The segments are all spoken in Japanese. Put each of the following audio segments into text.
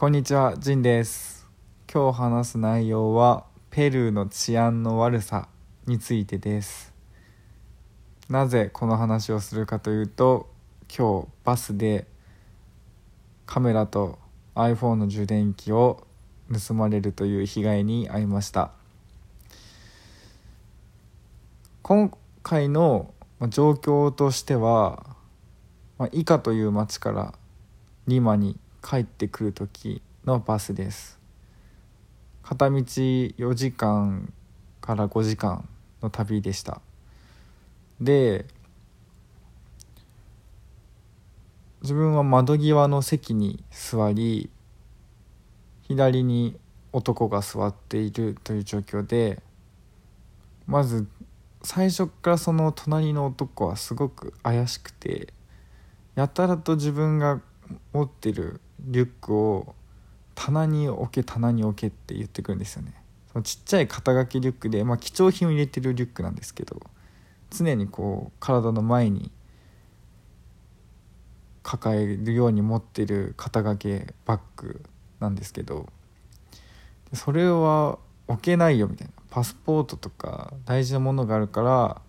こんにちは、ジンです。今日話す内容はペルーの治安の悪さについてです。なぜこの話をするかというと、今日バスでカメラと iPhone の充電器を盗まれるという被害に遭いました。今回の状況としては、まあ、イカという町からリマに帰ってくる時のバスです。片道4時間から5時間の旅でした。で自分は窓際の席に座り左に男が座っているという状況でまず最初からその隣の男はすごく怪しくてやたらと自分が持ってるリュックを棚に置け棚に置けって言ってくるんですよね。そのちっちゃい肩書きリュックで、まあ、貴重品を入れてるリュックなんですけど常にこう体の前に抱えるように持ってる肩掛けバッグなんですけどそれは置けないよみたいな。パスポートとか大事なものがあるから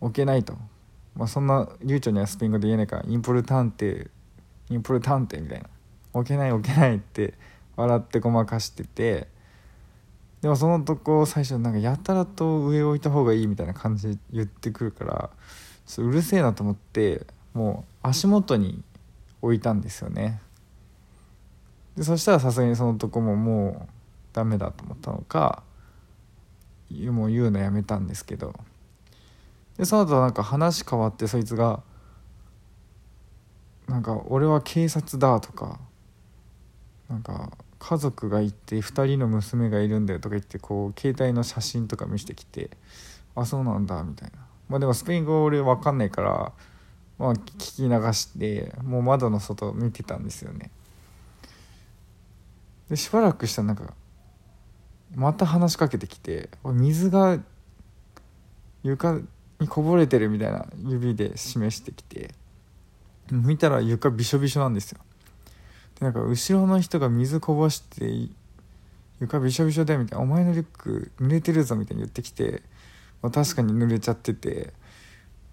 置けないと、まあ、そんな流暢にはスペイン語で言えないからインポルタンテインポルタンテみたいな。置けない置けないって笑ってごまかしててでもそのとこ最初なんかやたらと上置いた方がいいみたいな感じで言ってくるからちょっとうるせえなと思ってもう足元に置いたんですよね。でそしたらさすがにそのとこももうダメだと思ったのかもう言うのやめたんですけど。でその後なんか話変わってそいつがなんか俺は警察だとかなんか家族がいて2人の娘がいるんだよとか言ってこう携帯の写真とか見せてきてあそうなんだみたいな。まあでもスペイン語俺分かんないからまあ聞き流してもう窓の外見てたんですよね。でしばらくしたらなんかまた話しかけてきて水が床にこぼれてるみたいな指で示してきて見たら床びしょびしょなんですよ。でなんか後ろの人が水こぼして床びしょびしょだよみたいな「お前のリュック濡れてるぞ」みたいに言ってきて、まあ、確かに濡れちゃってて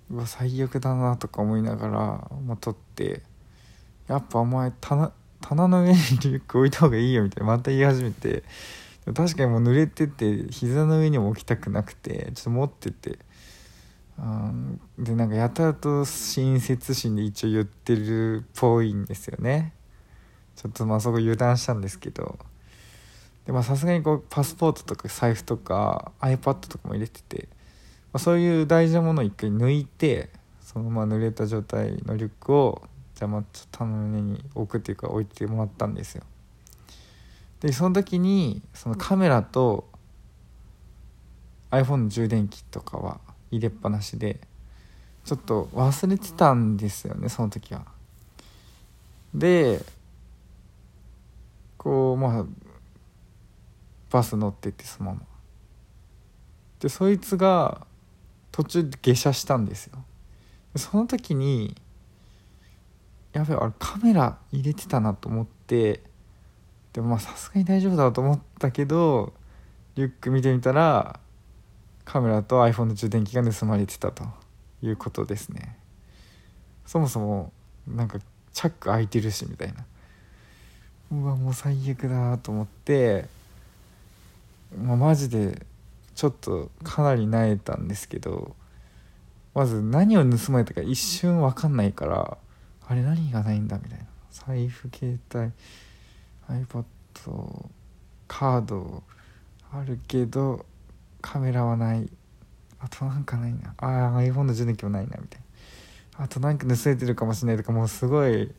うわ最悪だなとか思いながら、まあ、取ってやっぱお前棚棚の上にリュック置いた方がいいよみたいなまた言い始めて確かにもう濡れてて膝の上にも置きたくなくてちょっと持っててうんでなんかやたらと親切心で一応言ってるっぽいんですよね。ちょっとまあそこ油断したんですけど。でまあさすがにこうパスポートとか財布とか iPad とかも入れてて、まあ、そういう大事なものを一回抜いてそのまま濡れた状態のリュックをじゃあまあちょっと棚の上に置くっていうか置いてもらったんですよ。でその時にそのカメラと iPhone の充電器とかは入れっぱなしでちょっと忘れてたんですよねその時は。でこうまあバス乗ってってそのまま。でそいつが途中で下車したんですよ。でその時にやべえあれカメラ入れてたなと思ってでもまあさすがに大丈夫だと思ったけどリュック見てみたらカメラと iPhone の充電器が盗まれてたということですね。そもそもなんかチャック開いてるしみたいな。うわもう最悪だと思って、まあ、マジでちょっとかなり萎えたんですけどまず何を盗まれたか一瞬分かんないからあれ何がないんだみたいな。財布携帯 iPad カードあるけどカメラはない。あとなんかないな。ああ iPhone の充電器もないなみたいな。あとなんか盗れてるかもしれないとかもうすごい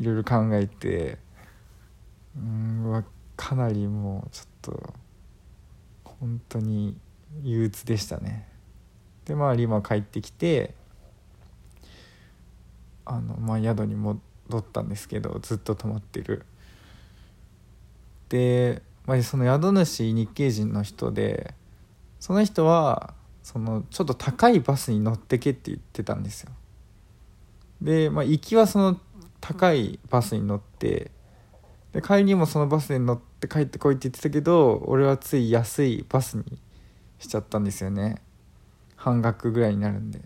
いろいろ考えてうんわかなりもうちょっと本当に憂鬱でしたね。でまあリマ帰ってきてあのまあ宿に戻ったんですけどずっと泊まってる。で、まあ、その宿主日系人の人でその人はそのちょっと高いバスに乗ってけって言ってたんですよ。で、まあ、行きはその高いバスに乗ってで帰りもそのバスに乗って帰ってこいって言ってたけど俺はつい安いバスにしちゃったんですよね。半額ぐらいになるんで。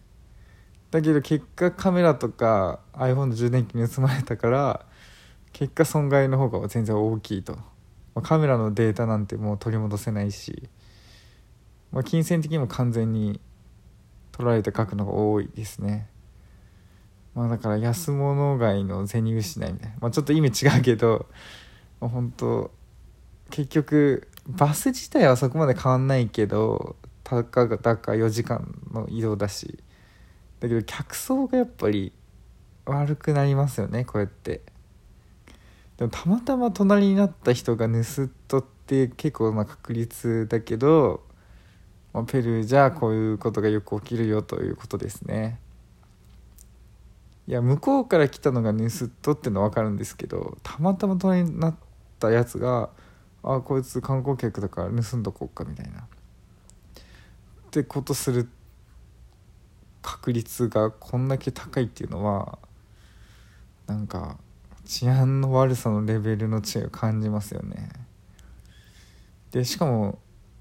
だけど結果カメラとか iPhone の充電器に盗まれたから結果損害の方が全然大きいと、ま、カメラのデータなんてもう取り戻せないし、まあ、金銭的にも完全に取られた額の方が多いですね。まあだから安物買いの銭失いみたいな、まあ、ちょっと意味違うけど、まあ、本当結局バス自体はそこまで変わんないけどたかがたか4時間の移動だし。だけど客層がやっぱり悪くなりますよねこうやって。でもたまたま隣になった人が盗っ人って結構な確率だけど、まあ、ペルーじゃこういうことがよく起きるよということですね。いや向こうから来たのが盗っ人ってのは分かるんですけどたまたま隣になったやつがあこいつ観光客だから盗んどこうかみたいな。ってことする確率がこんだけ高いっていうのはなんか治安の悪さのレベルの違いを感じますよね。でしかも、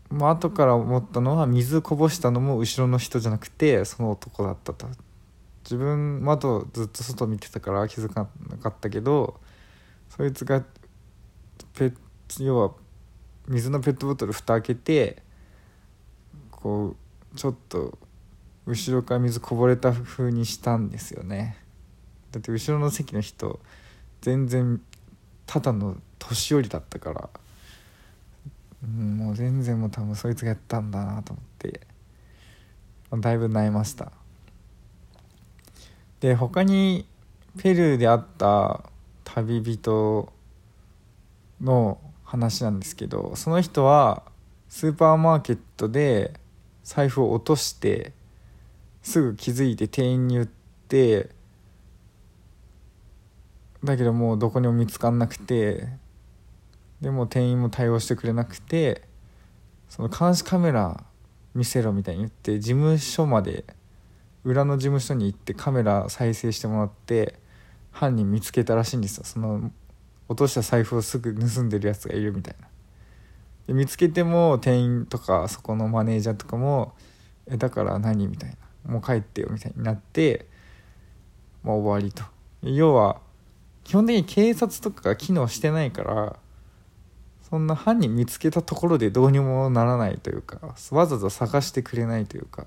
まあ後から思ったのは水こぼしたのも後ろの人じゃなくてその男だったと。自分窓ずっと外見てたから気づかなかったけどそいつがペ要は水のペットボトル蓋開けてこうちょっと後ろから水こぼれた風にしたんですよね。だって後ろの席の人全然ただの年寄りだったから、もう全然もう多分そいつがやったんだなと思ってだいぶ悩ました。で他にペルーで会った旅人の話なんですけどその人はスーパーマーケットで財布を落としてすぐ気づいて店員に言ってだけどもうどこにも見つかんなくてでも店員も対応してくれなくてその監視カメラ見せろみたいに言って事務所まで裏の事務所に行ってカメラ再生してもらって犯人見つけたらしいんですよ。その落とした財布をすぐ盗んでるやつがいるみたいな。で見つけても店員とかそこのマネージャーとかも「えだから何?」みたいな。もう帰ってよみたいになって、まあ、終わりと。要は基本的に警察とかが機能してないからそんな犯人見つけたところでどうにもならないというかわざわざ探してくれないというか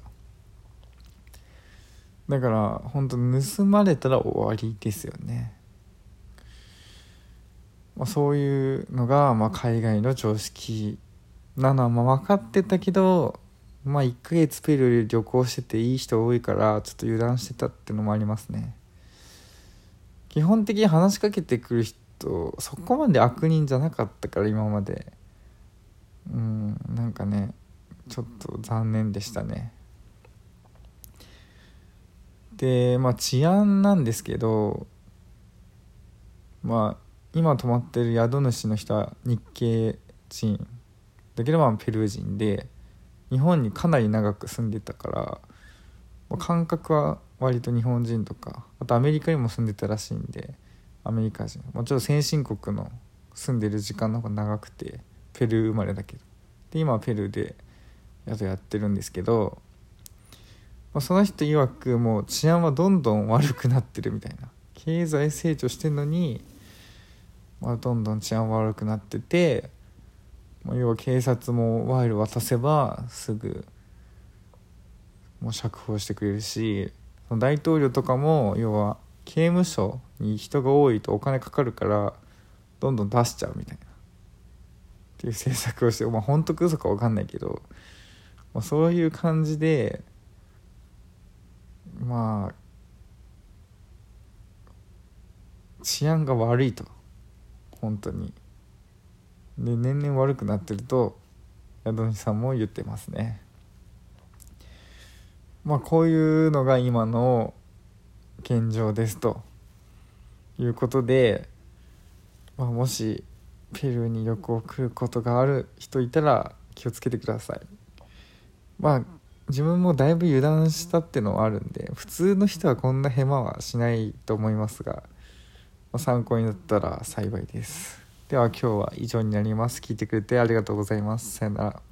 だから本当盗まれたら終わりですよね、まあ、そういうのがまあ海外の常識なのはまあ分かってたけどまあ1ヶ月ペルー旅行してていい人多いからちょっと油断してたっていうのもありますね。基本的に話しかけてくる人そこまで悪人じゃなかったから今まで。うんなんかねちょっと残念でしたね。でまあ治安なんですけどまあ今泊まってる宿主の人は日系人だけどまあペルー人で日本にかなり長く住んでたからま感覚は割と日本人とかあとアメリカにも住んでたらしいんでアメリカ人。もちろん先進国の住んでる時間の方が長くてペルー生まれだけど。で今はペルーで宿やってるんですけど、まあ、その人曰くもう治安はどんどん悪くなってるみたいな。経済成長してんのに、まあ、どんどん治安悪くなっててまあ要は警察も賄賂渡せばすぐもう釈放してくれるし大統領とかも要は刑務所に人が多いとお金かかるからどんどん出しちゃうみたいな。っていう政策をしてまあ本当か嘘か分かんないけど、まあ、そういう感じでまあ治安が悪いと。本当に。で年々悪くなってると宿主さんも言ってますね。まあこういうのが今の現状ですと。いうことで、まあ、もしペルーに旅行来ることがある人いたら気をつけてください。まあ自分もだいぶ油断したっていうのはあるんで普通の人はこんなヘマはしないと思いますが、ま、参考になったら幸いです。では今日は以上になります。聞いてくれてありがとうございます。さよなら。